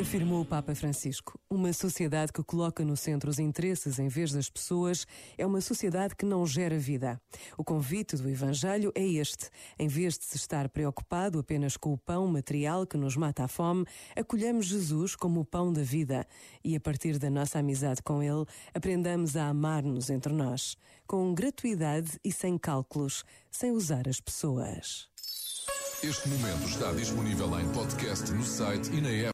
Afirmou o Papa Francisco: uma sociedade que coloca no centro os interesses em vez das pessoas é uma sociedade que não gera vida. O convite do Evangelho é este: em vez de se estar preocupado apenas com o pão material que nos mata a fome, acolhamos Jesus como o pão da vida e, a partir da nossa amizade com Ele, aprendamos a amar-nos entre nós, com gratuidade e sem cálculos, sem usar as pessoas. Este momento está disponível em podcast no site e na app.